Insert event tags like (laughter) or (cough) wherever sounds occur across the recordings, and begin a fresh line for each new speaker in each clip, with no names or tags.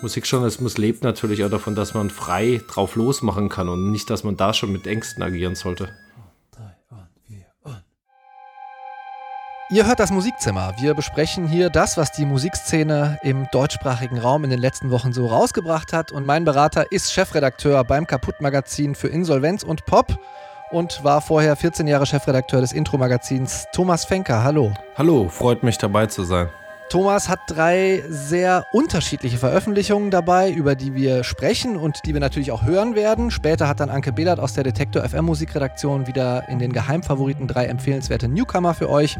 Musikjournalismus lebt natürlich auch davon, dass man frei drauf losmachen kann und nicht, dass man da schon mit Ängsten agieren sollte.
Ihr hört das Musikzimmer. Wir besprechen hier das, was die Musikszene im deutschsprachigen Raum in den letzten Wochen so rausgebracht hat. Und mein Berater ist Chefredakteur beim Kaputt-Magazin für Insolvenz und Pop und war vorher 14 Jahre Chefredakteur des Intro-Magazins. Thomas Fenker, hallo.
Hallo, freut mich dabei zu sein.
Thomas hat drei sehr unterschiedliche Veröffentlichungen dabei, über die wir sprechen und die wir natürlich auch hören werden. Später hat dann Anke Behlert aus der Detektor FM Musikredaktion wieder in den Geheimfavoriten drei empfehlenswerte Newcomer für euch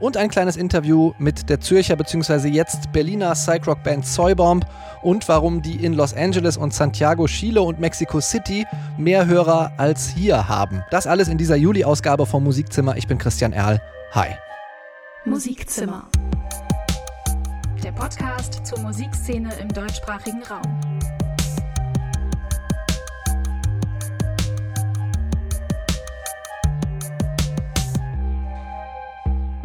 und ein kleines Interview mit der Zürcher bzw. jetzt Berliner Psych-Rock-Band Soybomb und warum die in Los Angeles und Santiago, Chile und Mexico City mehr Hörer als hier haben. Das alles in dieser Juli-Ausgabe vom Musikzimmer. Ich bin Christian Erl. Hi.
Musikzimmer. Der Podcast zur Musikszene im deutschsprachigen Raum.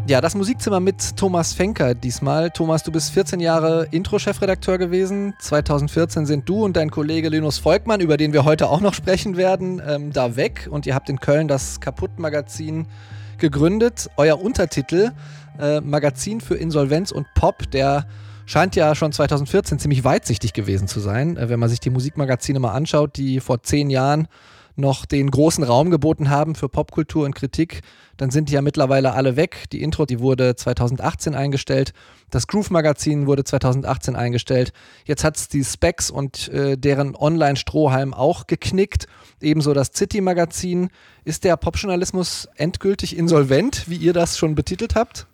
Ja, das Musikzimmer mit Thomas Fenker diesmal. Thomas, du bist 14 Jahre Intro-Chefredakteur gewesen. 2014 sind du und dein Kollege Linus Volkmann, über den wir heute auch noch sprechen werden, ähm, da weg. Und ihr habt in Köln das Kaputt-Magazin gegründet. Euer Untertitel, äh, Magazin für Insolvenz und Pop, der scheint ja schon 2014 ziemlich weitsichtig gewesen zu sein. Äh, wenn man sich die Musikmagazine mal anschaut, die vor zehn Jahren noch den großen Raum geboten haben für Popkultur und Kritik, dann sind die ja mittlerweile alle weg. Die Intro, die wurde 2018 eingestellt. Das Groove Magazin wurde 2018 eingestellt. Jetzt hat es die Specs und äh, deren Online-Strohhalm auch geknickt. Ebenso das City Magazin. Ist der Popjournalismus endgültig insolvent, wie ihr das schon betitelt habt?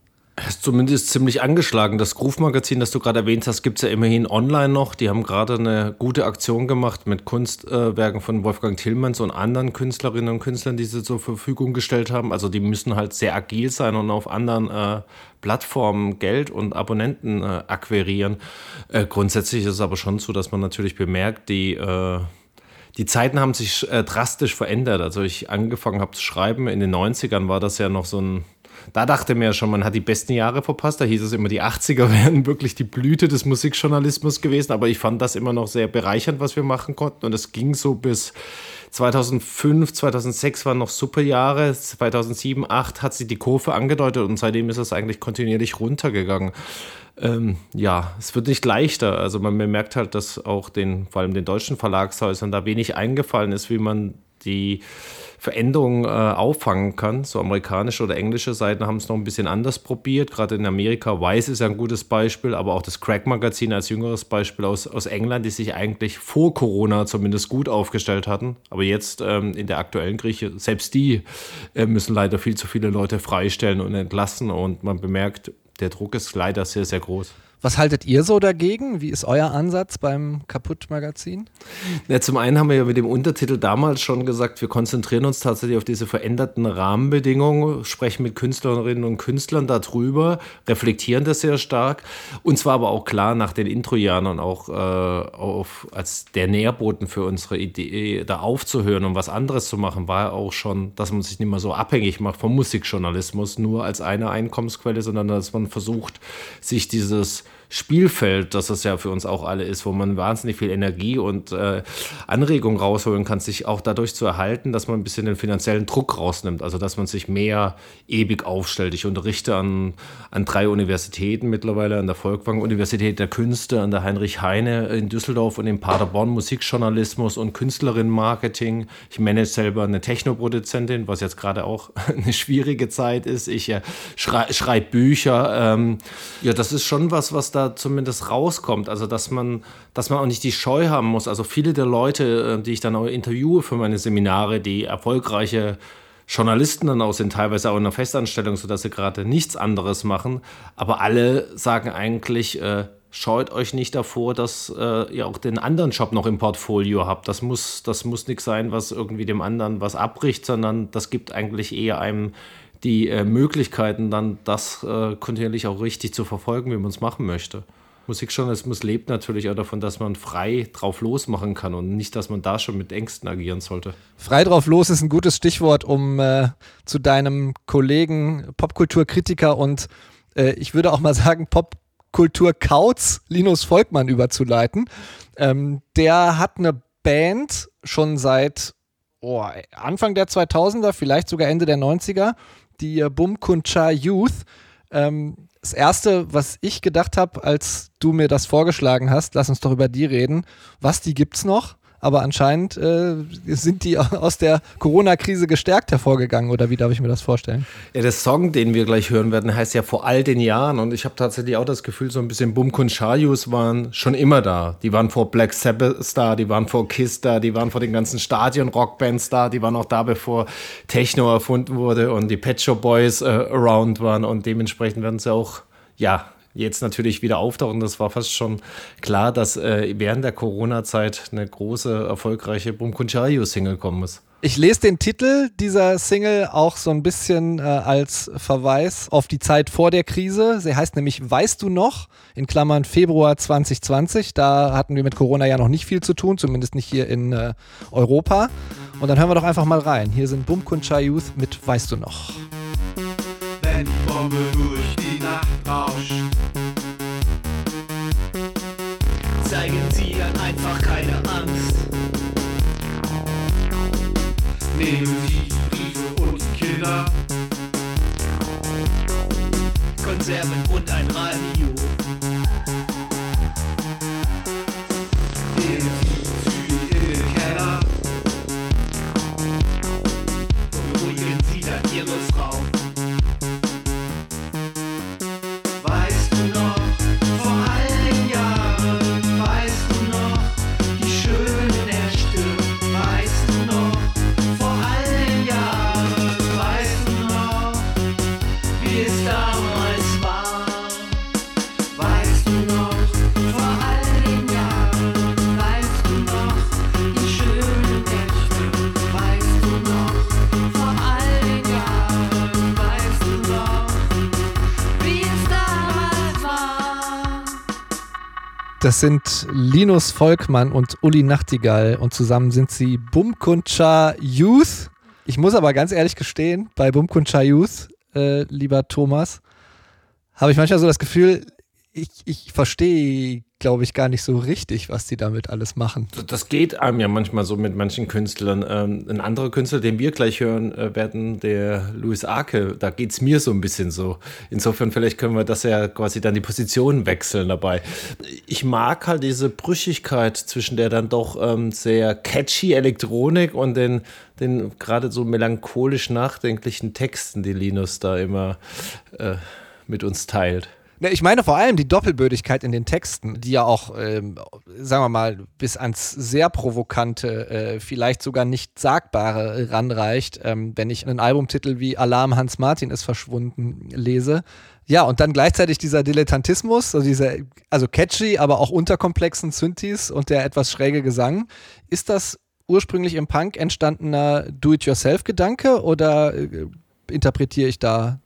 Ist zumindest ziemlich angeschlagen. Das Groove-Magazin, das du gerade erwähnt hast, gibt es ja immerhin online noch. Die haben gerade eine gute Aktion gemacht mit Kunstwerken von Wolfgang Tillmanns und anderen Künstlerinnen und Künstlern, die sie zur Verfügung gestellt haben. Also die müssen halt sehr agil sein und auf anderen äh, Plattformen Geld und Abonnenten äh, akquirieren. Äh, grundsätzlich ist es aber schon so, dass man natürlich bemerkt, die äh, die Zeiten haben sich äh, drastisch verändert. Also ich angefangen habe zu schreiben, in den 90ern war das ja noch so ein da dachte man ja schon, man hat die besten Jahre verpasst. Da hieß es immer, die 80er (laughs) wären wirklich die Blüte des Musikjournalismus gewesen. Aber ich fand das immer noch sehr bereichernd, was wir machen konnten. Und es ging so bis 2005, 2006 waren noch super Jahre. 2007, 2008 hat sich die Kurve angedeutet und seitdem ist es eigentlich kontinuierlich runtergegangen. Ähm, ja, es wird nicht leichter. Also man bemerkt halt, dass auch den, vor allem den deutschen Verlagshäusern da wenig eingefallen ist, wie man die Veränderungen äh, auffangen kann. So amerikanische oder englische Seiten haben es noch ein bisschen anders probiert. Gerade in Amerika, Weiß ist ja ein gutes Beispiel, aber auch das Crack-Magazin als jüngeres Beispiel aus, aus England, die sich eigentlich vor Corona zumindest gut aufgestellt hatten. Aber jetzt ähm, in der aktuellen Grieche, selbst die äh, müssen leider viel zu viele Leute freistellen und entlassen. Und man bemerkt, der Druck ist leider sehr, sehr groß.
Was haltet ihr so dagegen? Wie ist euer Ansatz beim Kaputt-Magazin?
Ja, zum einen haben wir ja mit dem Untertitel damals schon gesagt, wir konzentrieren uns tatsächlich auf diese veränderten Rahmenbedingungen, sprechen mit Künstlerinnen und Künstlern darüber, reflektieren das sehr stark. Und zwar aber auch klar nach den Introjahren und auch äh, auf, als der Nährboden für unsere Idee, da aufzuhören und was anderes zu machen, war ja auch schon, dass man sich nicht mehr so abhängig macht vom Musikjournalismus, nur als eine Einkommensquelle, sondern dass man versucht, sich dieses Spielfeld, das es ja für uns auch alle ist, wo man wahnsinnig viel Energie und äh, Anregung rausholen kann, sich auch dadurch zu erhalten, dass man ein bisschen den finanziellen Druck rausnimmt, also dass man sich mehr ewig aufstellt. Ich unterrichte an, an drei Universitäten mittlerweile, an der Volkwang Universität der Künste, an der Heinrich Heine in Düsseldorf und in Paderborn Musikjournalismus und Künstlerinnenmarketing. Ich manage selber eine Technoproduzentin, was jetzt gerade auch (laughs) eine schwierige Zeit ist. Ich äh, schrei schreibe Bücher. Ähm, ja, das ist schon was, was da da zumindest rauskommt. Also, dass man, dass man auch nicht die Scheu haben muss. Also, viele der Leute, äh, die ich dann auch interviewe für meine Seminare, die erfolgreiche Journalisten dann auch sind, teilweise auch in einer Festanstellung, sodass sie gerade nichts anderes machen. Aber alle sagen eigentlich, äh, scheut euch nicht davor, dass äh, ihr auch den anderen Job noch im Portfolio habt. Das muss, das muss nichts sein, was irgendwie dem anderen was abbricht, sondern das gibt eigentlich eher einem die äh, Möglichkeiten, dann das äh, kontinuierlich auch richtig zu verfolgen, wie man es machen möchte. Musikjournalismus lebt natürlich auch davon, dass man frei drauf losmachen kann und nicht, dass man da schon mit Ängsten agieren sollte.
Frei drauf los ist ein gutes Stichwort, um äh, zu deinem Kollegen, Popkulturkritiker und äh, ich würde auch mal sagen, Pop Popkultur-Kauz Linus Volkmann überzuleiten. Ähm, der hat eine Band schon seit oh, Anfang der 2000er, vielleicht sogar Ende der 90er, die äh, Bum Kuncha Youth. Ähm, das erste, was ich gedacht habe, als du mir das vorgeschlagen hast, lass uns doch über die reden. Was, die gibt's noch? Aber anscheinend äh, sind die (laughs) aus der Corona-Krise gestärkt hervorgegangen oder wie darf ich mir das vorstellen?
Ja, der Song, den wir gleich hören werden, heißt ja vor all den Jahren und ich habe tatsächlich auch das Gefühl, so ein bisschen Bumkun Shayus waren schon immer da. Die waren vor Black Sabbath da, die waren vor Kiss da, die waren vor den ganzen Stadion-Rockbands da, die waren auch da, bevor Techno erfunden wurde und die Pet Shop Boys äh, around waren und dementsprechend werden sie auch ja, jetzt natürlich wieder auftauchen. Das war fast schon klar, dass äh, während der Corona-Zeit eine große, erfolgreiche Bum Kunchayo-Single kommen muss.
Ich lese den Titel dieser Single auch so ein bisschen äh, als Verweis auf die Zeit vor der Krise. Sie heißt nämlich Weißt du noch? In Klammern Februar 2020. Da hatten wir mit Corona ja noch nicht viel zu tun, zumindest nicht hier in äh, Europa. Und dann hören wir doch einfach mal rein. Hier sind Bum Kuncha Youth mit Weißt du noch? Wenn die Bombe durch die Nacht rauscht zeigen sie dann einfach keine Angst. Nehmen sie Briefe und Kinder, Konserven und ein Radio. Das sind Linus Volkmann und Uli Nachtigall und zusammen sind sie Bumkuncha Youth. Ich muss aber ganz ehrlich gestehen, bei Bumkuncha Youth, äh, lieber Thomas, habe ich manchmal so das Gefühl, ich, ich verstehe glaube ich, gar nicht so richtig, was die damit alles machen.
Das geht einem ja manchmal so mit manchen Künstlern. Ähm, ein anderer Künstler, den wir gleich hören äh, werden, der Louis Arke, da geht es mir so ein bisschen so. Insofern, vielleicht können wir das ja quasi dann die Position wechseln dabei. Ich mag halt diese Brüchigkeit zwischen der dann doch ähm, sehr catchy Elektronik und den, den gerade so melancholisch nachdenklichen Texten, die Linus da immer äh, mit uns teilt.
Ne, ich meine vor allem die Doppelbödigkeit in den Texten, die ja auch, ähm, sagen wir mal, bis ans sehr provokante, äh, vielleicht sogar nicht sagbare ranreicht, ähm, wenn ich einen Albumtitel wie Alarm Hans Martin ist verschwunden lese. Ja, und dann gleichzeitig dieser Dilettantismus, also diese, also catchy, aber auch unterkomplexen Synthes und der etwas schräge Gesang. Ist das ursprünglich im Punk entstandener Do-it-yourself-Gedanke oder äh, interpretiere ich da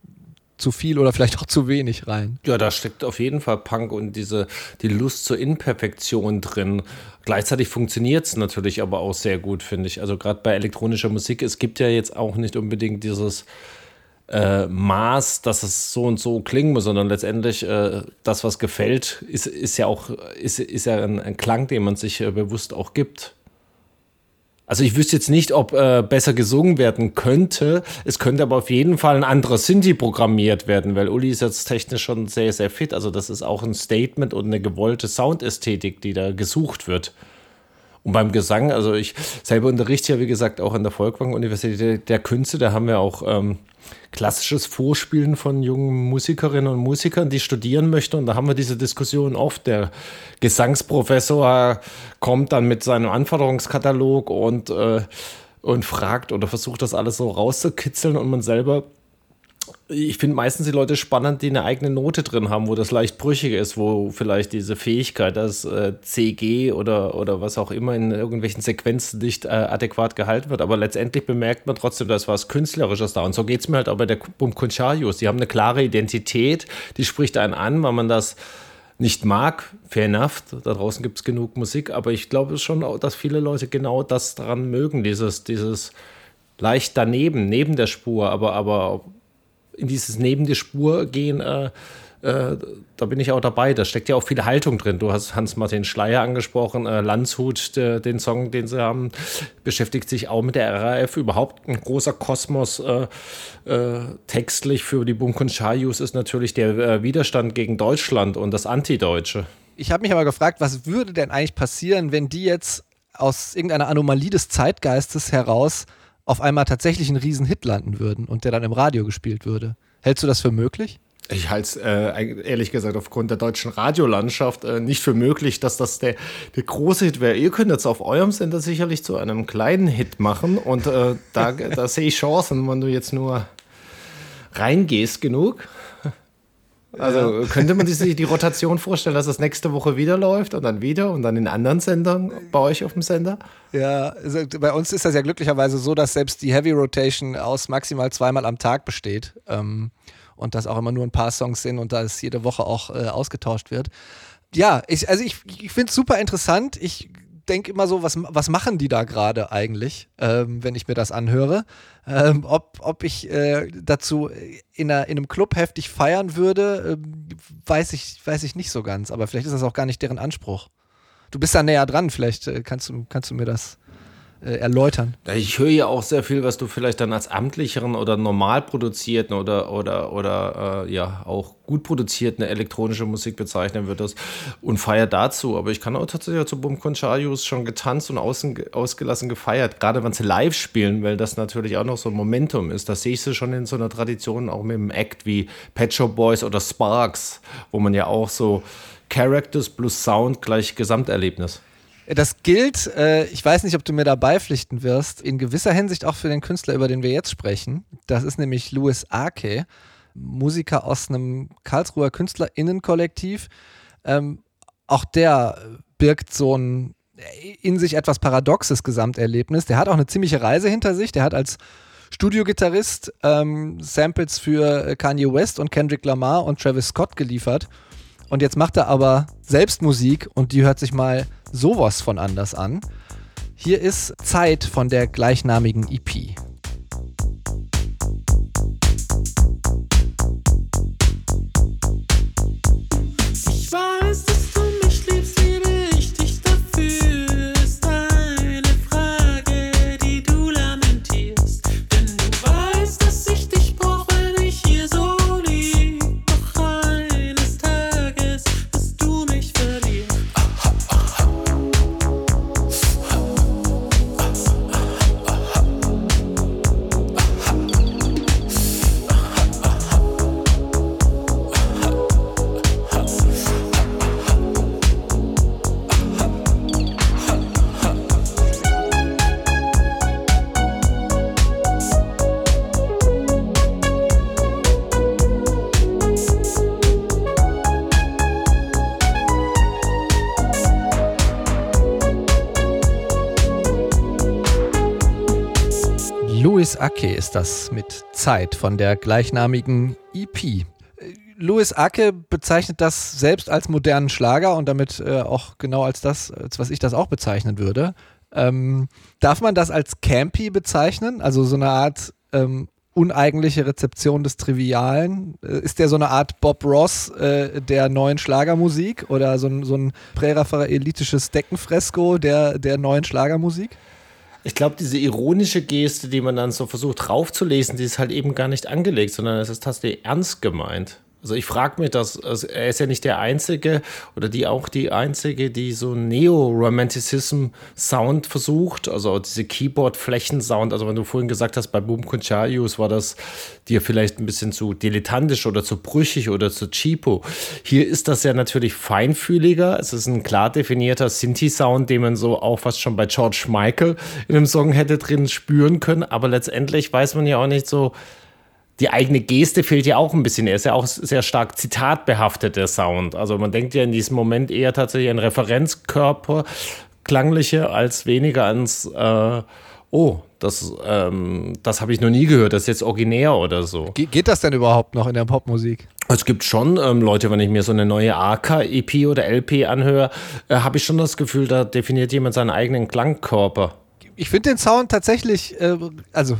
zu viel oder vielleicht auch zu wenig rein.
Ja, da steckt auf jeden Fall Punk und diese die Lust zur Imperfektion drin. Gleichzeitig funktioniert es natürlich aber auch sehr gut, finde ich. Also gerade bei elektronischer Musik, es gibt ja jetzt auch nicht unbedingt dieses äh, Maß, dass es so und so klingen muss, sondern letztendlich äh, das, was gefällt, ist, ist ja auch ist, ist ja ein, ein Klang, den man sich äh, bewusst auch gibt. Also ich wüsste jetzt nicht, ob äh, besser gesungen werden könnte. Es könnte aber auf jeden Fall ein anderer Sinti programmiert werden, weil Uli ist jetzt technisch schon sehr, sehr fit. Also das ist auch ein Statement und eine gewollte Soundästhetik, die da gesucht wird. Und beim Gesang, also ich selber unterrichte ja, wie gesagt, auch an der Volkwang-Universität der Künste. Da haben wir auch ähm, klassisches Vorspielen von jungen Musikerinnen und Musikern, die studieren möchten. Und da haben wir diese Diskussion oft. Der Gesangsprofessor kommt dann mit seinem Anforderungskatalog und, äh, und fragt oder versucht das alles so rauszukitzeln und man selber ich finde meistens die Leute spannend, die eine eigene Note drin haben, wo das leicht brüchig ist, wo vielleicht diese Fähigkeit, das äh, CG oder, oder was auch immer in irgendwelchen Sequenzen nicht äh, adäquat gehalten wird. Aber letztendlich bemerkt man trotzdem, da ist was Künstlerisches da. Und so geht es mir halt auch bei der Bum. Die haben eine klare Identität, die spricht einen an, weil man das nicht mag. Fair enough, da draußen gibt es genug Musik, aber ich glaube schon, dass viele Leute genau das daran mögen, dieses, dieses leicht daneben, neben der Spur, aber, aber in dieses neben die Spur gehen, äh, äh, da bin ich auch dabei. Da steckt ja auch viel Haltung drin. Du hast Hans-Martin Schleier angesprochen, äh, Landshut, der, den Song, den sie haben, beschäftigt sich auch mit der RAF. Überhaupt ein großer Kosmos äh, äh, textlich für die Bunk und Chayus ist natürlich der äh, Widerstand gegen Deutschland und das Antideutsche.
Ich habe mich aber gefragt, was würde denn eigentlich passieren, wenn die jetzt aus irgendeiner Anomalie des Zeitgeistes heraus auf einmal tatsächlich einen Riesenhit landen würden und der dann im Radio gespielt würde? Hältst du das für möglich?
Ich halte es äh, ehrlich gesagt aufgrund der deutschen Radiolandschaft äh, nicht für möglich, dass das der, der große Hit wäre. Ihr könnt jetzt auf eurem Sender sicherlich zu einem kleinen Hit machen und äh, da, (laughs) da sehe ich Chancen, wenn du jetzt nur reingehst genug. Also ja. könnte man sich die Rotation vorstellen, dass das nächste Woche wieder läuft und dann wieder und dann in anderen Sendern bei euch auf dem Sender?
Ja, also bei uns ist das ja glücklicherweise so, dass selbst die Heavy Rotation aus maximal zweimal am Tag besteht. Ähm, und das auch immer nur ein paar Songs sind und da es jede Woche auch äh, ausgetauscht wird. Ja, ich, also ich, ich finde es super interessant. Ich denke immer so, was, was machen die da gerade eigentlich, ähm, wenn ich mir das anhöre? Ähm, ob, ob ich äh, dazu in, einer, in einem Club heftig feiern würde, äh, weiß, ich, weiß ich nicht so ganz. Aber vielleicht ist das auch gar nicht deren Anspruch. Du bist da näher dran, vielleicht äh, kannst, du, kannst du mir das äh, erläutern.
Ich höre ja auch sehr viel, was du vielleicht dann als amtlicheren oder normal produzierten oder, oder, oder äh, ja auch gut produzierten elektronische Musik bezeichnen würdest und feier dazu. Aber ich kann auch tatsächlich zu Bum Concharius schon getanzt und außen, ausgelassen gefeiert, gerade wenn sie live spielen, weil das natürlich auch noch so ein Momentum ist. Da sehe ich sie schon in so einer Tradition, auch mit einem Act wie Pet Shop Boys oder Sparks, wo man ja auch so Characters plus Sound gleich Gesamterlebnis.
Das gilt, äh, ich weiß nicht, ob du mir da beipflichten wirst, in gewisser Hinsicht auch für den Künstler, über den wir jetzt sprechen. Das ist nämlich Louis Ake, Musiker aus einem Karlsruher KünstlerInnenkollektiv. Ähm, auch der birgt so ein in sich etwas paradoxes Gesamterlebnis. Der hat auch eine ziemliche Reise hinter sich. Der hat als Studiogitarrist ähm, Samples für Kanye West und Kendrick Lamar und Travis Scott geliefert. Und jetzt macht er aber selbst Musik und die hört sich mal sowas von anders an. Hier ist Zeit von der gleichnamigen EP. Ake ist das mit Zeit von der gleichnamigen EP. Louis Ake bezeichnet das selbst als modernen Schlager und damit äh, auch genau als das, als was ich das auch bezeichnen würde. Ähm, darf man das als campy bezeichnen? Also so eine Art ähm, uneigentliche Rezeption des Trivialen? Äh, ist der so eine Art Bob Ross äh, der neuen Schlagermusik oder so ein, so ein prärafaelitisches Deckenfresko der, der neuen Schlagermusik?
Ich glaube, diese ironische Geste, die man dann so versucht draufzulesen, die ist halt eben gar nicht angelegt, sondern es ist tatsächlich ernst gemeint. Also ich frage mich das, also er ist ja nicht der Einzige oder die auch die Einzige, die so Neo-Romanticism-Sound versucht, also diese Keyboard-Flächen-Sound, also wenn du vorhin gesagt hast, bei Boom Concharius war das dir vielleicht ein bisschen zu dilettantisch oder zu brüchig oder zu cheapo. Hier ist das ja natürlich feinfühliger, es ist ein klar definierter Sinti-Sound, den man so auch fast schon bei George Michael in einem Song hätte drin spüren können, aber letztendlich weiß man ja auch nicht so, die eigene Geste fehlt ja auch ein bisschen. Er ist ja auch sehr stark zitatbehaftet, der Sound. Also man denkt ja in diesem Moment eher tatsächlich an Referenzkörper, klangliche, als weniger ans, äh, oh, das, ähm, das habe ich noch nie gehört, das ist jetzt originär oder so.
Ge geht das denn überhaupt noch in der Popmusik?
Es gibt schon ähm, Leute, wenn ich mir so eine neue AK-EP oder LP anhöre, äh, habe ich schon das Gefühl, da definiert jemand seinen eigenen Klangkörper.
Ich finde den Sound tatsächlich, äh, also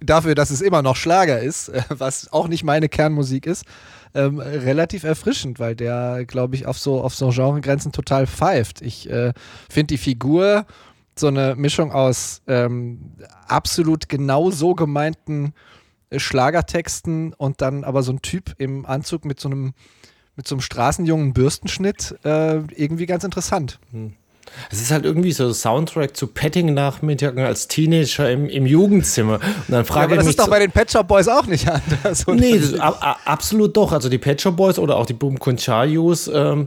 dafür, dass es immer noch Schlager ist, äh, was auch nicht meine Kernmusik ist, ähm, relativ erfrischend, weil der, glaube ich, auf so, auf so Genregrenzen total pfeift. Ich äh, finde die Figur so eine Mischung aus ähm, absolut genau so gemeinten äh, Schlagertexten und dann aber so ein Typ im Anzug mit so einem mit so einem straßenjungen Bürstenschnitt äh, irgendwie ganz interessant. Hm.
Es ist halt irgendwie so Soundtrack zu Petting-Nachmittagen als Teenager im, im Jugendzimmer. Und
dann frage ja, aber das ist doch bei den Pet Shop Boys auch nicht (laughs) anders.
Nee, absolut doch. Also die Pet Shop Boys oder auch die Boom Conchayos ähm,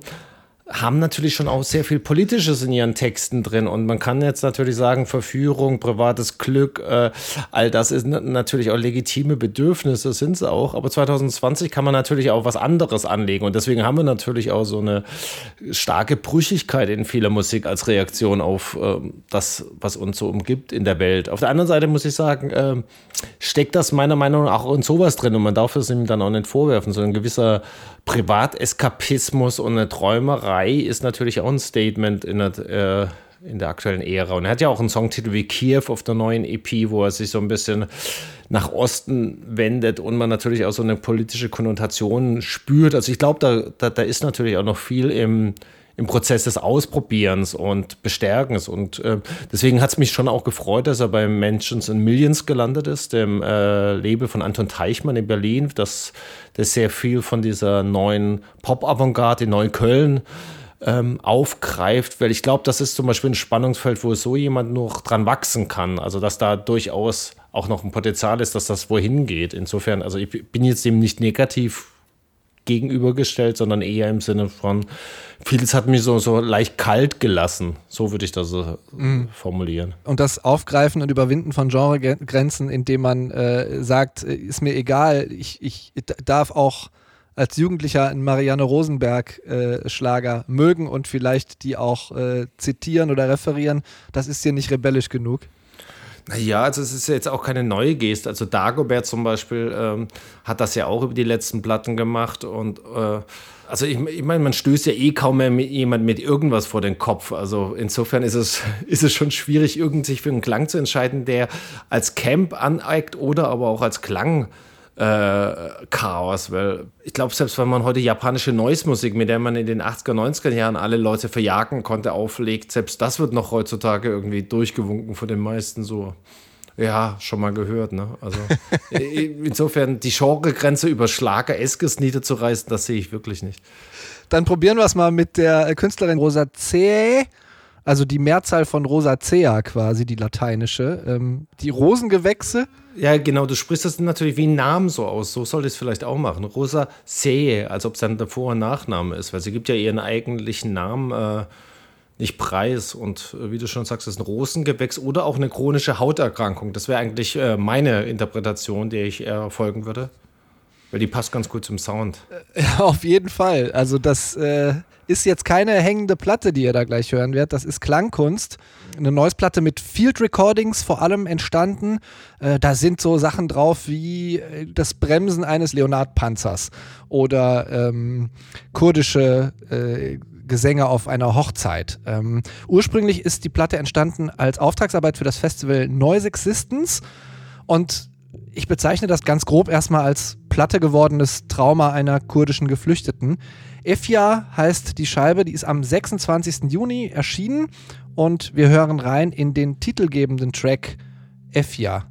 haben natürlich schon auch sehr viel Politisches in ihren Texten drin. Und man kann jetzt natürlich sagen, Verführung, privates Glück, äh, all das ist natürlich auch legitime Bedürfnisse, sind es auch. Aber 2020 kann man natürlich auch was anderes anlegen. Und deswegen haben wir natürlich auch so eine starke Brüchigkeit in vieler Musik als Reaktion auf äh, das, was uns so umgibt in der Welt. Auf der anderen Seite muss ich sagen, äh, steckt das meiner Meinung nach auch in sowas drin. Und man darf es ihm dann auch nicht vorwerfen. So ein gewisser Privateskapismus und eine Träumerei ist natürlich auch ein Statement in der, äh, in der aktuellen Ära. Und er hat ja auch einen Songtitel wie Kiew auf der neuen EP, wo er sich so ein bisschen nach Osten wendet und man natürlich auch so eine politische Konnotation spürt. Also ich glaube, da, da, da ist natürlich auch noch viel im im Prozess des Ausprobierens und Bestärkens. Und äh, deswegen hat es mich schon auch gefreut, dass er bei Mentions in Millions gelandet ist, dem äh, Label von Anton Teichmann in Berlin, das, das sehr viel von dieser neuen Pop-Avantgarde in Neukölln ähm, aufgreift, weil ich glaube, das ist zum Beispiel ein Spannungsfeld, wo so jemand noch dran wachsen kann. Also dass da durchaus auch noch ein Potenzial ist, dass das wohin geht. Insofern, also ich bin jetzt dem nicht negativ gegenübergestellt, sondern eher im Sinne von, vieles hat mich so, so leicht kalt gelassen. So würde ich das äh, mhm. formulieren.
Und das Aufgreifen und Überwinden von Genregrenzen, indem man äh, sagt, äh, ist mir egal, ich, ich darf auch als Jugendlicher einen Marianne Rosenberg-Schlager äh, mögen und vielleicht die auch äh, zitieren oder referieren, das ist dir nicht rebellisch genug?
Naja, also es ist ja jetzt auch keine neue Geste. Also Dagobert zum Beispiel ähm, hat das ja auch über die letzten Platten gemacht und äh, also ich, ich meine, man stößt ja eh kaum mehr mit jemand mit irgendwas vor den Kopf. Also insofern ist es, (laughs) ist es schon schwierig, irgend sich für einen Klang zu entscheiden, der als Camp aneigt oder aber auch als Klang äh, Chaos, weil ich glaube, selbst wenn man heute japanische Noise-Musik, mit der man in den 80er, 90er Jahren alle Leute verjagen konnte, auflegt, selbst das wird noch heutzutage irgendwie durchgewunken von den meisten so. Ja, schon mal gehört, ne? Also (laughs) insofern die Genregrenze über Schlager-Eskes niederzureißen, das sehe ich wirklich nicht.
Dann probieren wir es mal mit der Künstlerin Rosa C also die Mehrzahl von Rosacea quasi, die lateinische. Ähm, die Rosengewächse.
Ja, genau, du sprichst das natürlich wie ein Namen so aus. So soll ich es vielleicht auch machen. Rosacea, als ob es dann der Vor- und Nachname ist, weil sie gibt ja ihren eigentlichen Namen äh, nicht preis. Und äh, wie du schon sagst, das ist ein Rosengewächs oder auch eine chronische Hauterkrankung. Das wäre eigentlich äh, meine Interpretation, der ich eher folgen würde. Weil die passt ganz gut zum Sound. (laughs)
Ja, auf jeden Fall. Also das äh, ist jetzt keine hängende Platte, die ihr da gleich hören werdet. Das ist Klangkunst. Eine neues Platte mit Field Recordings vor allem entstanden. Äh, da sind so Sachen drauf wie äh, das Bremsen eines Leonard-Panzers oder ähm, kurdische äh, Gesänge auf einer Hochzeit. Ähm, ursprünglich ist die Platte entstanden als Auftragsarbeit für das Festival Noise Existence und ich bezeichne das ganz grob erstmal als platte gewordenes Trauma einer kurdischen Geflüchteten. Efja heißt die Scheibe, die ist am 26. Juni erschienen und wir hören rein in den titelgebenden Track Efja.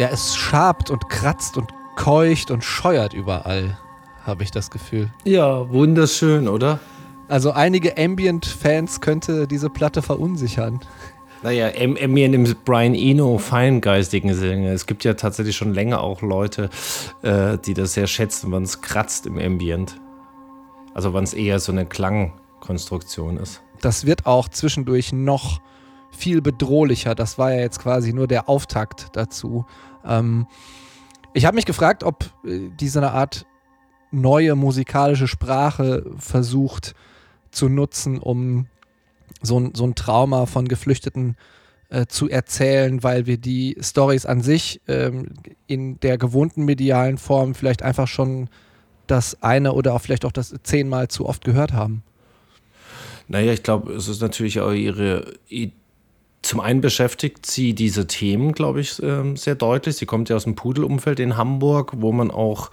Ja, es schabt und kratzt und keucht und scheuert überall, habe ich das Gefühl.
Ja, wunderschön, oder?
Also einige Ambient-Fans könnte diese Platte verunsichern.
Naja, Ambient im Brian Eno feingeistigen Sinne. Es gibt ja tatsächlich schon länger auch Leute, äh, die das sehr schätzen, wenn es kratzt im Ambient. Also wenn es eher so eine Klangkonstruktion ist.
Das wird auch zwischendurch noch viel bedrohlicher. Das war ja jetzt quasi nur der Auftakt dazu. Ähm, ich habe mich gefragt, ob äh, diese Art neue musikalische Sprache versucht zu nutzen, um so, so ein Trauma von Geflüchteten äh, zu erzählen, weil wir die Stories an sich ähm, in der gewohnten medialen Form vielleicht einfach schon das eine oder auch vielleicht auch das zehnmal zu oft gehört haben.
Naja, ich glaube, es ist natürlich auch ihre zum einen beschäftigt sie diese Themen, glaube ich, ähm, sehr deutlich. Sie kommt ja aus dem Pudelumfeld in Hamburg, wo man auch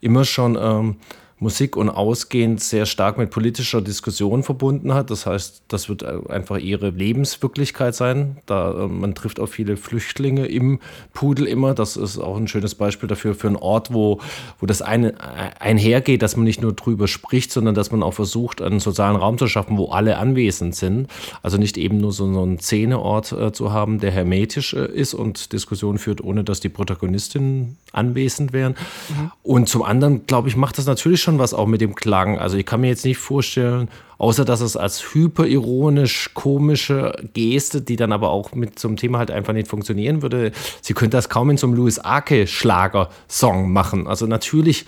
immer schon ähm, Musik und Ausgehen sehr stark mit politischer Diskussion verbunden hat. Das heißt, das wird einfach ihre Lebenswirklichkeit sein. Da, äh, man trifft auf viele Flüchtlinge im Pudel immer. Das ist auch ein schönes Beispiel dafür, für einen Ort, wo, wo das eine, einhergeht, dass man nicht nur drüber spricht, sondern dass man auch versucht, einen sozialen Raum zu schaffen, wo alle anwesend sind. Also nicht eben nur so, so einen Szeneort äh, zu haben, der hermetisch äh, ist und Diskussionen führt, ohne dass die Protagonistinnen anwesend wären. Mhm. Und zum anderen, glaube ich, macht das natürlich schon schon was auch mit dem Klang. Also ich kann mir jetzt nicht vorstellen, außer dass es als hyperironisch komische Geste, die dann aber auch mit einem Thema halt einfach nicht funktionieren würde. Sie könnte das kaum in so einem Louis Arke Schlager-Song machen. Also natürlich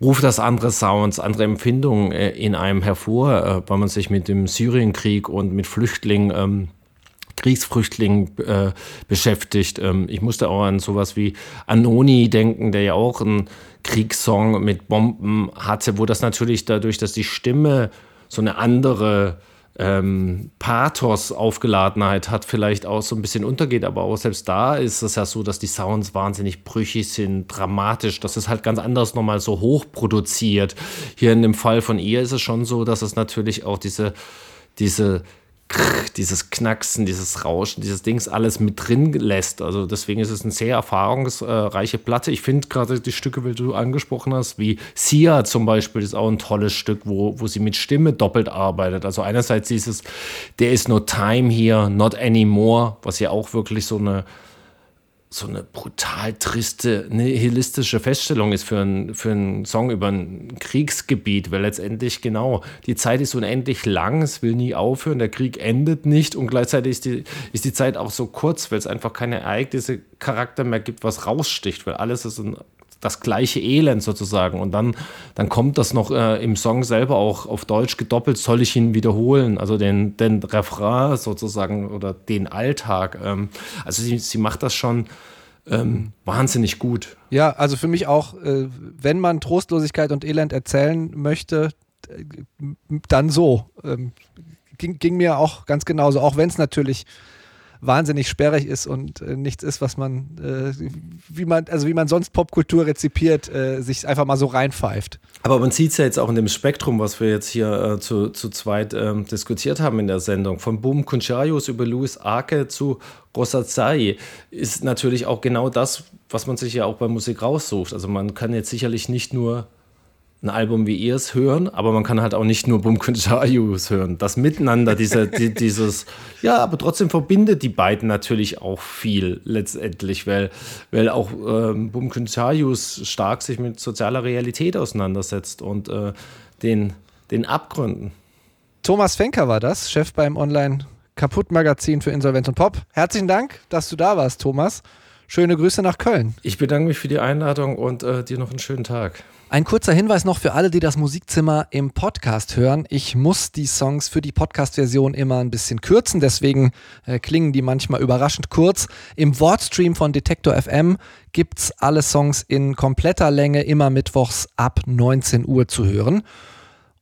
ruft das andere Sounds, andere Empfindungen äh, in einem hervor, äh, weil man sich mit dem Syrienkrieg und mit Flüchtlingen ähm, Kriegsflüchtlingen äh, beschäftigt. Ähm, ich musste auch an sowas wie Anoni denken, der ja auch ein Kriegssong mit Bomben hatte, wo das natürlich dadurch, dass die Stimme so eine andere ähm, Pathos-Aufgeladenheit hat, vielleicht auch so ein bisschen untergeht. Aber auch selbst da ist es ja so, dass die Sounds wahnsinnig brüchig sind, dramatisch. Das ist halt ganz anders nochmal so hoch produziert. Hier in dem Fall von ihr ist es schon so, dass es natürlich auch diese, diese dieses Knacksen, dieses Rauschen, dieses Dings alles mit drin lässt. Also deswegen ist es eine sehr erfahrungsreiche Platte. Ich finde gerade die Stücke, wie du angesprochen hast, wie Sia zum Beispiel, ist auch ein tolles Stück, wo, wo sie mit Stimme doppelt arbeitet. Also einerseits dieses There is no time here, not anymore, was ja auch wirklich so eine so eine brutal triste, nihilistische Feststellung ist für, ein, für einen Song über ein Kriegsgebiet, weil letztendlich genau, die Zeit ist unendlich lang, es will nie aufhören, der Krieg endet nicht und gleichzeitig ist die, ist die Zeit auch so kurz, weil es einfach keine Ereignisse, Charakter mehr gibt, was raussticht, weil alles ist ein das gleiche Elend sozusagen. Und dann, dann kommt das noch äh, im Song selber auch auf Deutsch gedoppelt, soll ich ihn wiederholen, also den, den Refrain sozusagen oder den Alltag. Ähm, also sie, sie macht das schon ähm, wahnsinnig gut.
Ja, also für mich auch, äh, wenn man Trostlosigkeit und Elend erzählen möchte, dann so. Ähm, ging, ging mir auch ganz genauso, auch wenn es natürlich wahnsinnig sperrig ist und äh, nichts ist, was man, äh, wie man, also wie man sonst Popkultur rezipiert, äh, sich einfach mal so reinpfeift.
Aber man sieht es ja jetzt auch in dem Spektrum, was wir jetzt hier äh, zu, zu zweit ähm, diskutiert haben in der Sendung. Von Boom Kuncharius über Louis Arke zu Rosazai ist natürlich auch genau das, was man sich ja auch bei Musik raussucht. Also man kann jetzt sicherlich nicht nur ein Album wie ihr es hören, aber man kann halt auch nicht nur Bumkunchayus hören. Das Miteinander, diese, (laughs) die, dieses, ja, aber trotzdem verbindet die beiden natürlich auch viel letztendlich, weil, weil auch ähm, Bumkunchayus stark sich mit sozialer Realität auseinandersetzt und äh, den, den Abgründen.
Thomas Fenker war das, Chef beim Online-Kaputt-Magazin für Insolvenz und Pop. Herzlichen Dank, dass du da warst, Thomas. Schöne Grüße nach Köln.
Ich bedanke mich für die Einladung und äh, dir noch einen schönen Tag.
Ein kurzer Hinweis noch für alle, die das Musikzimmer im Podcast hören. Ich muss die Songs für die Podcast-Version immer ein bisschen kürzen, deswegen äh, klingen die manchmal überraschend kurz. Im Wortstream von Detektor FM gibt's alle Songs in kompletter Länge immer mittwochs ab 19 Uhr zu hören.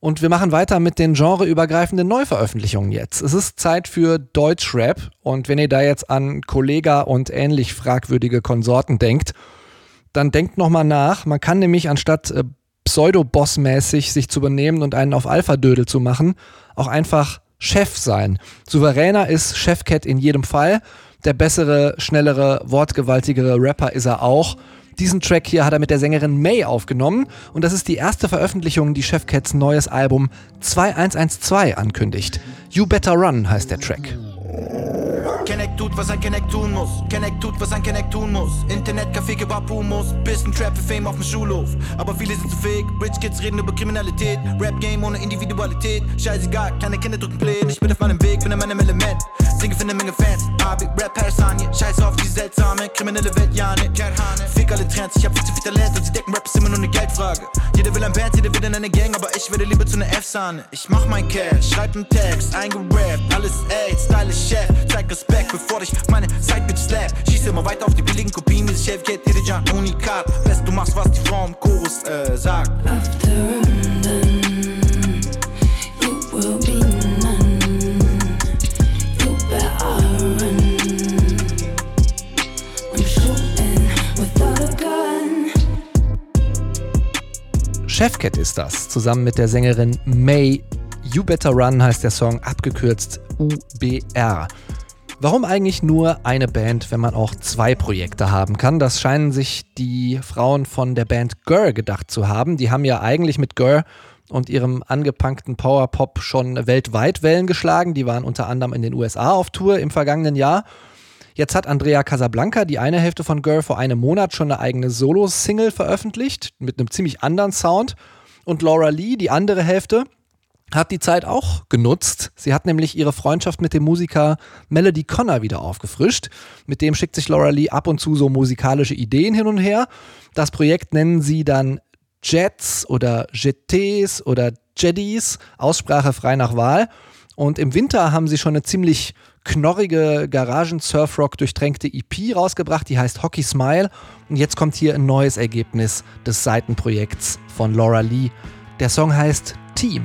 Und wir machen weiter mit den genreübergreifenden Neuveröffentlichungen jetzt. Es ist Zeit für Deutschrap und wenn ihr da jetzt an Kollega und ähnlich fragwürdige Konsorten denkt, dann denkt nochmal nach. Man kann nämlich anstatt äh, Pseudo-Boss-mäßig sich zu benehmen und einen auf Alpha-Dödel zu machen, auch einfach Chef sein. Souveräner ist Chefcat in jedem Fall. Der bessere, schnellere, wortgewaltigere Rapper ist er auch. Diesen Track hier hat er mit der Sängerin May aufgenommen und das ist die erste Veröffentlichung, die Chef Cats neues Album 2112 ankündigt. You Better Run heißt der Track.
Kenneck tut, was ein Kenneck tun muss. Kenneck tut, was ein Kenneck tun muss. Internetcafé, Kebab, Humus. Bisschen Trap für Fame auf dem Schulhof. Aber viele sind zu fake. Rich Kids reden über Kriminalität. Rap-Game ohne Individualität. Scheißegal, kleine Kinder drücken Play. Ich bin auf meinem Weg, bin in meinem Element. Singe für eine Menge Fans. Abi, Rap, Parasagne. Scheiß auf die seltsame, kriminelle Welt, ja ne. Fick alle Trends, ich hab viel zu viel Talent. Und sie decken Rap ist immer nur eine Geldfrage. Jeder will ein Band, jeder will in eine Gang. Aber ich werde lieber zu einer F-Sahne. Ich mach mein Cash, schreib einen Text, eingerappt. Alles ey, stylish Chef. Track Respekt, bevor ich meine Side-Bitch slap. Schieß immer weiter auf die billigen Kopien. Dieses Chef geht dir Jan Unikat. Best, du machst, was die Frau im Chorus äh, sagt.
After London, you will be none. You better run. I'm shooting without a gun.
Chefcat ist das, zusammen mit der Sängerin May. You Better Run heißt der Song, abgekürzt UBR. Warum eigentlich nur eine Band, wenn man auch zwei Projekte haben kann? Das scheinen sich die Frauen von der Band Gurr gedacht zu haben. Die haben ja eigentlich mit Gurr und ihrem angepunkten Powerpop schon weltweit Wellen geschlagen. Die waren unter anderem in den USA auf Tour im vergangenen Jahr. Jetzt hat Andrea Casablanca, die eine Hälfte von Girl, vor einem Monat schon eine eigene Solo-Single veröffentlicht, mit einem ziemlich anderen Sound. Und Laura Lee, die andere Hälfte, hat die Zeit auch genutzt. Sie hat nämlich ihre Freundschaft mit dem Musiker Melody Connor wieder aufgefrischt. Mit dem schickt sich Laura Lee ab und zu so musikalische Ideen hin und her. Das Projekt nennen sie dann Jets oder Jetés oder Jeddies, Aussprache frei nach Wahl. Und im Winter haben sie schon eine ziemlich knorrige Garagen-Surfrock durchtränkte EP rausgebracht, die heißt Hockey Smile. Und jetzt kommt hier ein neues Ergebnis des Seitenprojekts von Laura Lee. Der Song heißt Team.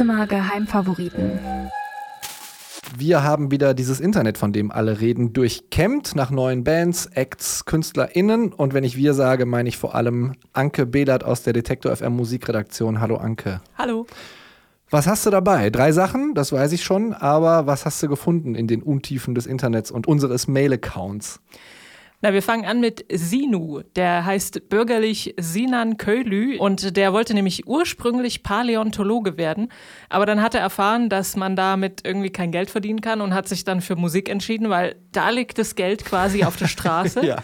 Musikzimmer Geheimfavoriten.
Wir haben wieder dieses Internet, von dem alle reden, durchkämmt nach neuen Bands, Acts, KünstlerInnen. Und wenn ich wir sage, meine ich vor allem Anke Behlert aus der Detektor FM Musikredaktion. Hallo Anke.
Hallo.
Was hast du dabei? Drei Sachen, das weiß ich schon, aber was hast du gefunden in den Untiefen des Internets und unseres Mail-Accounts?
Na, wir fangen an mit Sinu. Der heißt bürgerlich Sinan Köylü und der wollte nämlich ursprünglich Paläontologe werden. Aber dann hat er erfahren, dass man damit irgendwie kein Geld verdienen kann und hat sich dann für Musik entschieden, weil da liegt das Geld quasi auf der (laughs) Straße.
Ja.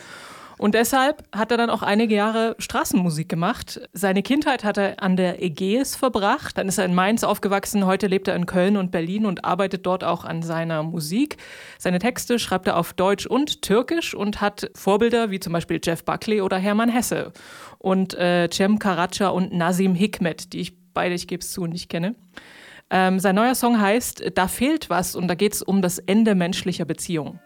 Und deshalb hat er dann auch einige Jahre Straßenmusik gemacht. Seine Kindheit hat er an der Ägäis verbracht. Dann ist er in Mainz aufgewachsen. Heute lebt er in Köln und Berlin und arbeitet dort auch an seiner Musik. Seine Texte schreibt er auf Deutsch und Türkisch und hat Vorbilder wie zum Beispiel Jeff Buckley oder Hermann Hesse. Und äh, Cem Karaca und Nazim Hikmet, die ich beide, ich gebe es zu, nicht kenne. Ähm, sein neuer Song heißt Da fehlt was und da geht es um das Ende menschlicher Beziehungen.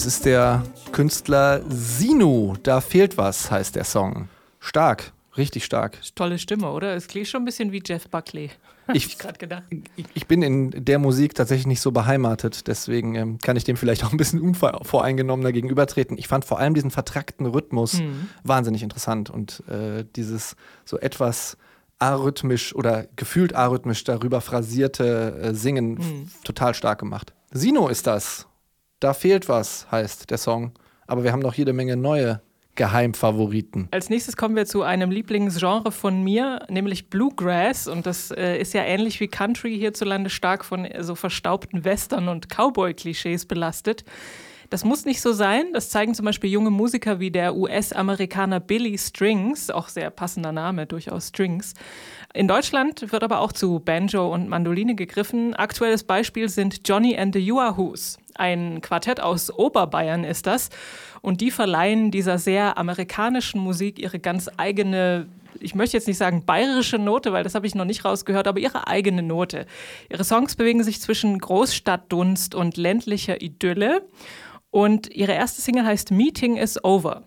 Das ist der Künstler Sinu. Da fehlt was, heißt der Song. Stark, richtig stark.
Tolle Stimme, oder? Es klingt schon ein bisschen wie Jeff Buckley. (laughs)
Ich-
ich gedacht.
Ich, bin in der Musik tatsächlich nicht so beheimatet, deswegen ähm, kann ich dem vielleicht auch ein bisschen unvoreingenommener gegenübertreten. Ich fand vor allem diesen vertrackten Rhythmus wahnsinnig interessant und äh, dieses so etwas arrhythmisch oder gefühlt arrhythmisch darüber phrasierte äh, Singen f- total stark gemacht. Sino ist das. Da fehlt was, heißt der Song. Aber wir haben noch jede Menge neue Geheimfavoriten.
Als nächstes kommen wir zu einem Lieblingsgenre von mir, nämlich Bluegrass. Und das äh, ist ja ähnlich wie Country hierzulande stark von äh, so verstaubten Western- und Cowboy-Klischees belastet. Das muss nicht so sein. Das zeigen zum Beispiel junge Musiker wie der US-Amerikaner Billy Strings, auch sehr passender Name, durchaus Strings. In Deutschland wird aber auch zu Banjo und Mandoline gegriffen. Aktuelles Beispiel sind Johnny and the Yuahoos. Ein Quartett aus Oberbayern ist das. Und die verleihen dieser sehr amerikanischen Musik ihre ganz eigene, ich möchte jetzt nicht sagen bayerische Note, weil das habe ich noch nicht rausgehört, aber ihre eigene Note. Ihre Songs bewegen sich zwischen Großstadtdunst und ländlicher Idylle. Und ihre erste Single heißt Meeting is Over.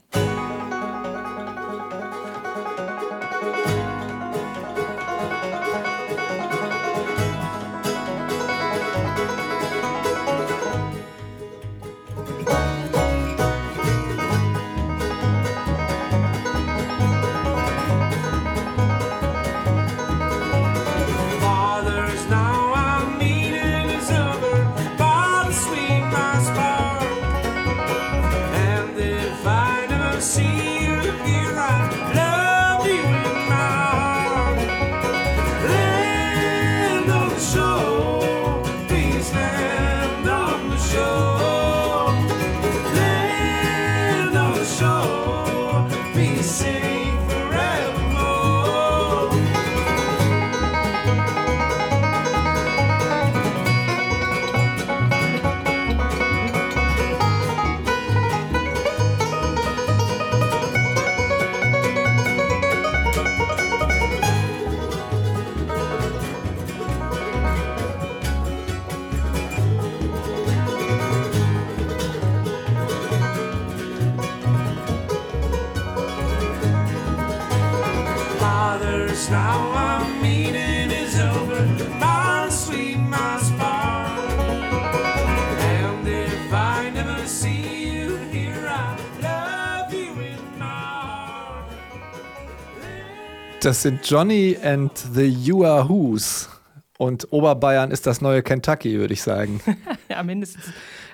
Das sind Johnny and the Yuahoos. Und Oberbayern ist das neue Kentucky, würde ich sagen. (laughs)
Ja, mindestens.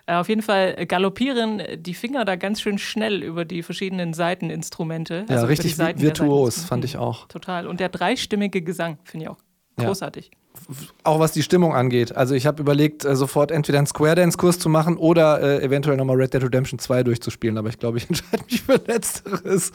Äh, Auf jeden Fall galoppieren die Finger da ganz schön schnell über die verschiedenen Seiteninstrumente.
Ja,
über
richtig virtuos, fand ich auch.
Total. Und der dreistimmige Gesang finde ich auch
Ja. Auch was die Stimmung angeht. Also ich habe überlegt, äh, sofort entweder einen Square Dance-Kurs zu machen oder äh, eventuell nochmal Red Dead Redemption 2 durchzuspielen. Aber ich glaube, ich (laughs) entscheide mich für Letzteres.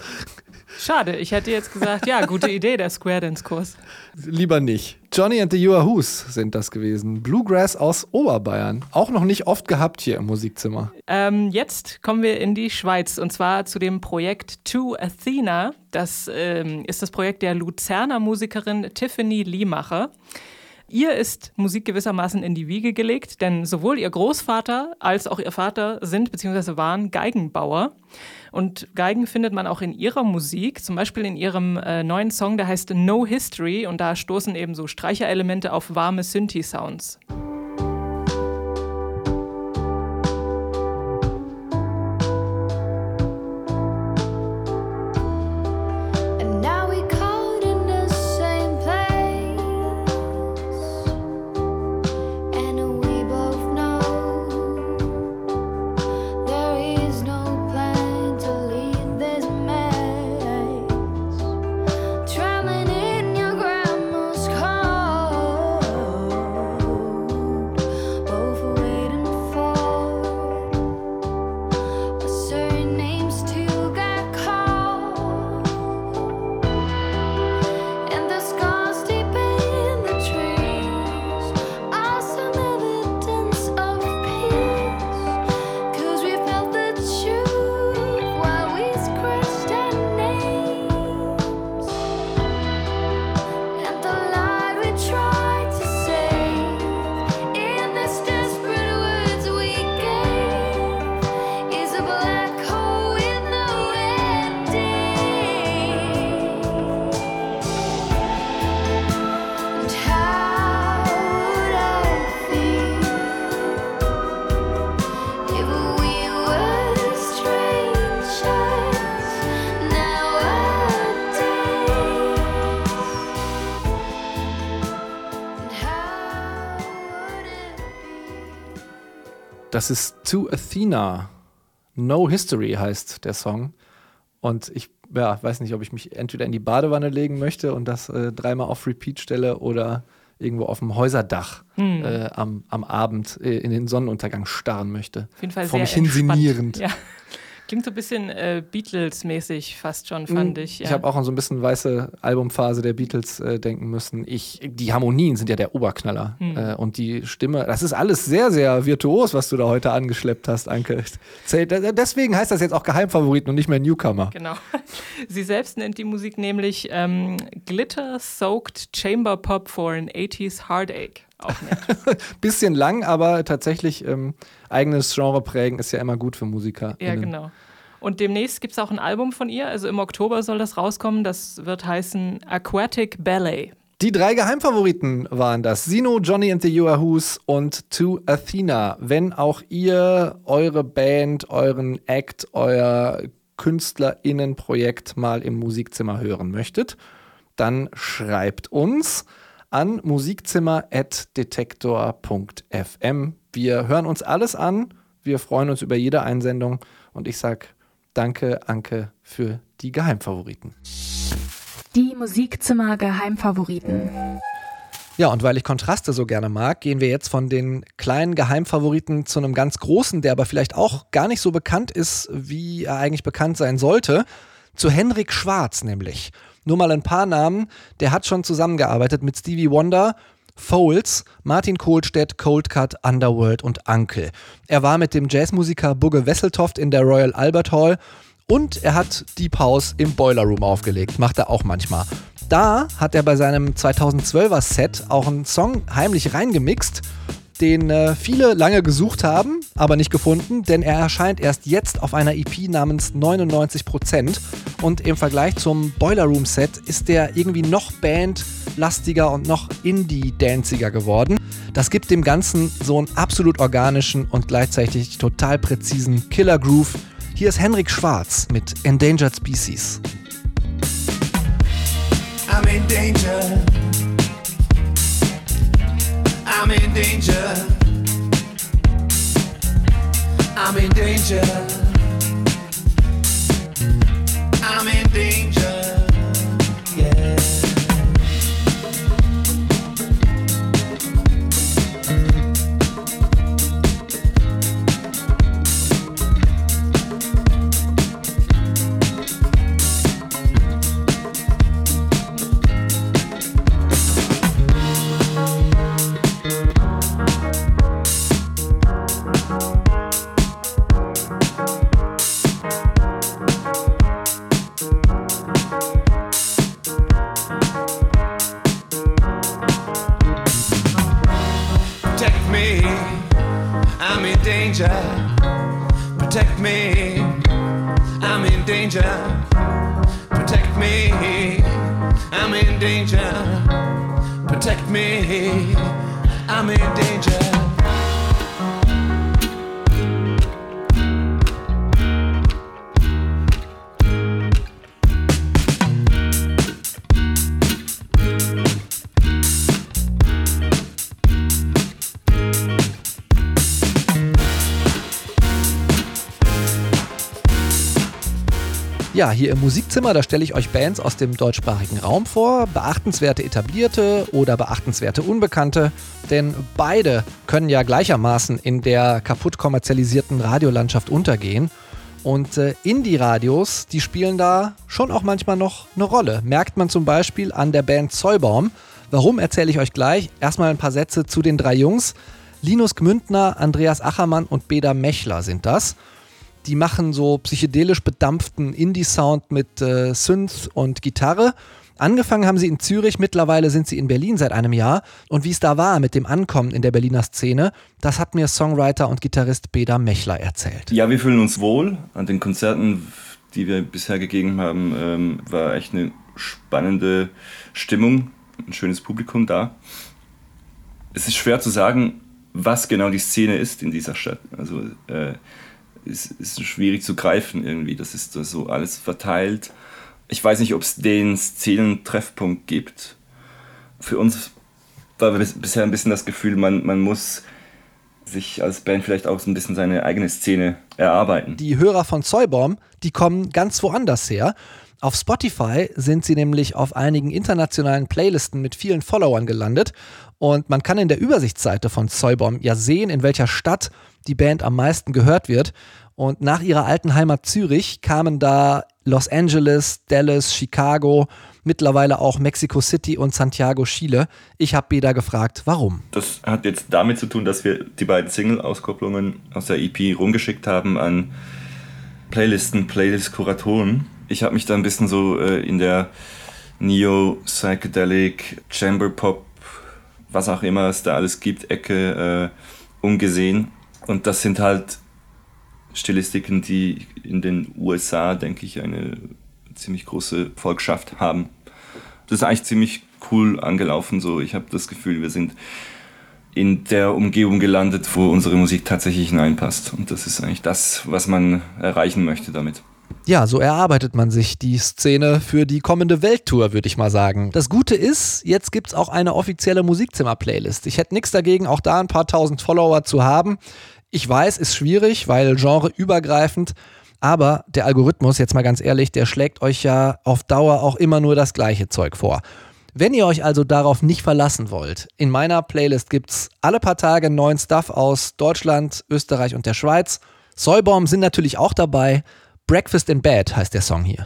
Schade, ich hätte jetzt gesagt, ja, gute Idee, der Square Dance-Kurs.
Lieber nicht. Johnny and the Yuahoos sind das gewesen. Bluegrass aus Oberbayern. Auch noch nicht oft gehabt hier im Musikzimmer.
Ähm, jetzt kommen wir in die Schweiz und zwar zu dem Projekt To Athena. Das ähm, ist das Projekt der Luzerner Musikerin Tiffany Liemacher. Ihr ist Musik gewissermaßen in die Wiege gelegt, denn sowohl ihr Großvater als auch ihr Vater sind bzw. waren Geigenbauer. Und Geigen findet man auch in ihrer Musik, zum Beispiel in ihrem äh, neuen Song, der heißt No History. Und da stoßen eben so Streicherelemente auf warme Synthi-Sounds.
Das ist To Athena. No History heißt der Song. Und ich ja, weiß nicht, ob ich mich entweder in die Badewanne legen möchte und das äh, dreimal auf Repeat stelle oder irgendwo auf dem Häuserdach äh, am, am Abend äh, in den Sonnenuntergang starren möchte.
Auf jeden Fall
Vor
sehr
mich hin sinnierend.
Ja. Klingt so ein bisschen äh, Beatles-mäßig fast schon, fand ich. Ja.
Ich habe auch an so ein bisschen weiße Albumphase der Beatles äh, denken müssen. Ich, die Harmonien sind ja der Oberknaller.
Hm.
Äh, und die Stimme, das ist alles sehr, sehr virtuos, was du da heute angeschleppt hast, Anke. Deswegen heißt das jetzt auch Geheimfavoriten und nicht mehr Newcomer.
Genau. (laughs) Sie selbst nennt die Musik nämlich ähm, Glitter-Soaked Chamber Pop for an 80s Heartache. Auch nett. (laughs)
Bisschen lang, aber tatsächlich ähm, eigenes Genre prägen ist ja immer gut für Musiker.
Ja, genau. Und demnächst gibt es auch ein Album von ihr, also im Oktober soll das rauskommen. Das wird heißen Aquatic Ballet.
Die drei Geheimfavoriten waren das. Sino, Johnny and the Yuahoos und To Athena. Wenn auch ihr eure Band, euren Act, euer KünstlerInnenprojekt mal im Musikzimmer hören möchtet, dann schreibt uns an musikzimmer.detektor.fm. Wir hören uns alles an. Wir freuen uns über jede Einsendung und ich sag danke, Anke, für die Geheimfavoriten.
Die Musikzimmer Geheimfavoriten.
Ja, und weil ich Kontraste so gerne mag, gehen wir jetzt von den kleinen Geheimfavoriten zu einem ganz großen, der aber vielleicht auch gar nicht so bekannt ist, wie er eigentlich bekannt sein sollte, zu Henrik Schwarz nämlich. Nur mal ein paar Namen. Der hat schon zusammengearbeitet mit Stevie Wonder, Foles, Martin Kohlstedt, Cold Cut, Underworld und Ankel. Er war mit dem Jazzmusiker Bugge Wesseltoft in der Royal Albert Hall und er hat Deep House im Boiler Room aufgelegt. Macht er auch manchmal. Da hat er bei seinem 2012er Set auch einen Song heimlich reingemixt, den äh, viele lange gesucht haben, aber nicht gefunden, denn er erscheint erst jetzt auf einer EP namens 99% und im Vergleich zum Boiler Room Set ist der irgendwie noch bandlastiger und noch indie-danciger geworden. Das gibt dem Ganzen so einen absolut organischen und gleichzeitig total präzisen Killer Groove. Hier ist Henrik Schwarz mit Endangered Species.
I'm in danger. In danger. I'm in danger. I'm in danger.
Ja, hier im Musikzimmer, da stelle ich euch Bands aus dem deutschsprachigen Raum vor, beachtenswerte etablierte oder beachtenswerte Unbekannte, denn beide können ja gleichermaßen in der kaputt kommerzialisierten Radiolandschaft untergehen. Und äh, Indie-Radios, die spielen da schon auch manchmal noch eine Rolle. Merkt man zum Beispiel an der Band Zeubaum. Warum erzähle ich euch gleich? Erstmal ein paar Sätze zu den drei Jungs. Linus Gmündner, Andreas Achermann und Beda Mechler sind das. Die machen so psychedelisch bedampften Indie-Sound mit äh, Synth und Gitarre. Angefangen haben sie in Zürich, mittlerweile sind sie in Berlin seit einem Jahr. Und wie es da war mit dem Ankommen in der Berliner Szene, das hat mir Songwriter und Gitarrist Beda Mechler erzählt.
Ja, wir fühlen uns wohl. An den Konzerten, die wir bisher gegeben haben, ähm, war echt eine spannende Stimmung, ein schönes Publikum da. Es ist schwer zu sagen, was genau die Szene ist in dieser Stadt. Also äh, es ist schwierig zu greifen irgendwie. Das ist so alles verteilt. Ich weiß nicht, ob es den Szenentreffpunkt gibt. Für uns war bis- bisher ein bisschen das Gefühl, man, man muss sich als Band vielleicht auch so ein bisschen seine eigene Szene erarbeiten.
Die Hörer von Zeubaum, die kommen ganz woanders her. Auf Spotify sind sie nämlich auf einigen internationalen Playlisten mit vielen Followern gelandet. Und man kann in der Übersichtsseite von Zeubaum ja sehen, in welcher Stadt die Band am meisten gehört wird. Und nach ihrer alten Heimat Zürich kamen da Los Angeles, Dallas, Chicago, mittlerweile auch Mexico City und Santiago, Chile. Ich habe Beda gefragt, warum.
Das hat jetzt damit zu tun, dass wir die beiden Single-Auskopplungen aus der EP rumgeschickt haben an Playlisten, Playlist-Kuratoren. Ich habe mich da ein bisschen so äh, in der Neo-Psychedelic, Chamber-Pop, was auch immer es da alles gibt, Ecke äh, umgesehen. Und das sind halt Stilistiken, die in den USA, denke ich, eine ziemlich große Volkschaft haben. Das ist eigentlich ziemlich cool angelaufen. So, ich habe das Gefühl, wir sind in der Umgebung gelandet, wo unsere Musik tatsächlich hineinpasst. Und das ist eigentlich das, was man erreichen möchte damit.
Ja, so erarbeitet man sich die Szene für die kommende Welttour, würde ich mal sagen. Das Gute ist, jetzt gibt es auch eine offizielle Musikzimmer-Playlist. Ich hätte nichts dagegen, auch da ein paar tausend Follower zu haben. Ich weiß, ist schwierig, weil genreübergreifend. Aber der Algorithmus, jetzt mal ganz ehrlich, der schlägt euch ja auf Dauer auch immer nur das gleiche Zeug vor. Wenn ihr euch also darauf nicht verlassen wollt, in meiner Playlist gibt's alle paar Tage neuen Stuff aus Deutschland, Österreich und der Schweiz. Säubaum sind natürlich auch dabei. Breakfast in Bed heißt der Song hier.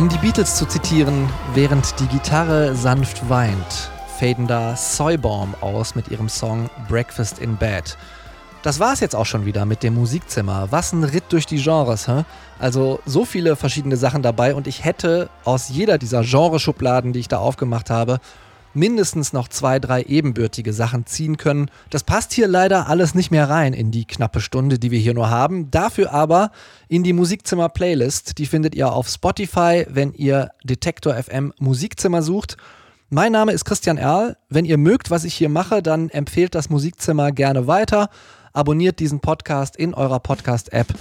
Um die Beatles zu zitieren, während die Gitarre sanft weint, faden da Soybaum aus mit ihrem Song Breakfast in Bed. Das war's jetzt auch schon wieder mit dem Musikzimmer. Was ein Ritt durch die Genres, hä? Also so viele verschiedene Sachen dabei und ich hätte aus jeder dieser Genreschubladen, die ich da aufgemacht habe, mindestens noch zwei, drei ebenbürtige Sachen ziehen können. Das passt hier leider alles nicht mehr rein in die knappe Stunde, die wir hier nur haben. Dafür aber in die Musikzimmer-Playlist. Die findet ihr auf Spotify, wenn ihr Detektor FM Musikzimmer sucht. Mein Name ist Christian Erl. Wenn ihr mögt, was ich hier mache, dann empfehlt das Musikzimmer gerne weiter. Abonniert diesen Podcast in eurer Podcast-App.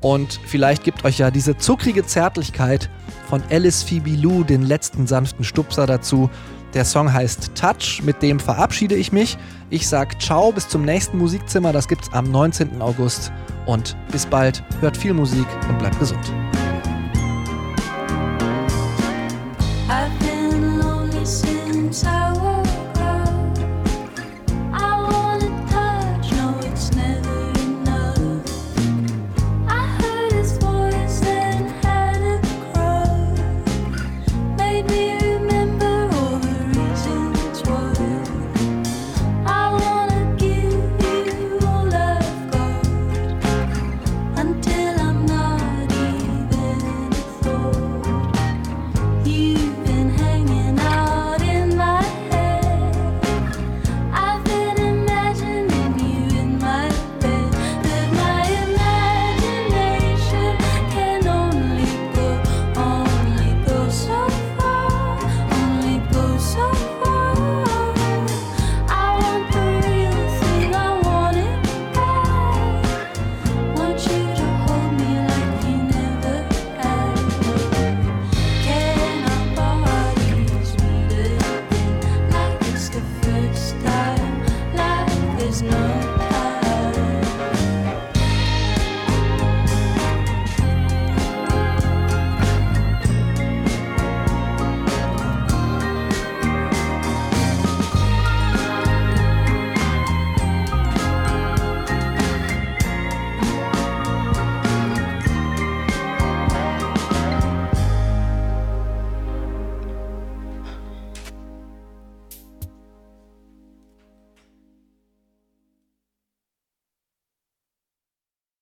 Und vielleicht gibt euch ja diese zuckrige Zärtlichkeit von Alice Phoebe Lou den letzten sanften Stupser dazu. Der Song heißt Touch, mit dem verabschiede ich mich. Ich sag ciao, bis zum nächsten Musikzimmer, das gibt's am 19. August. Und bis bald, hört viel Musik und bleibt gesund.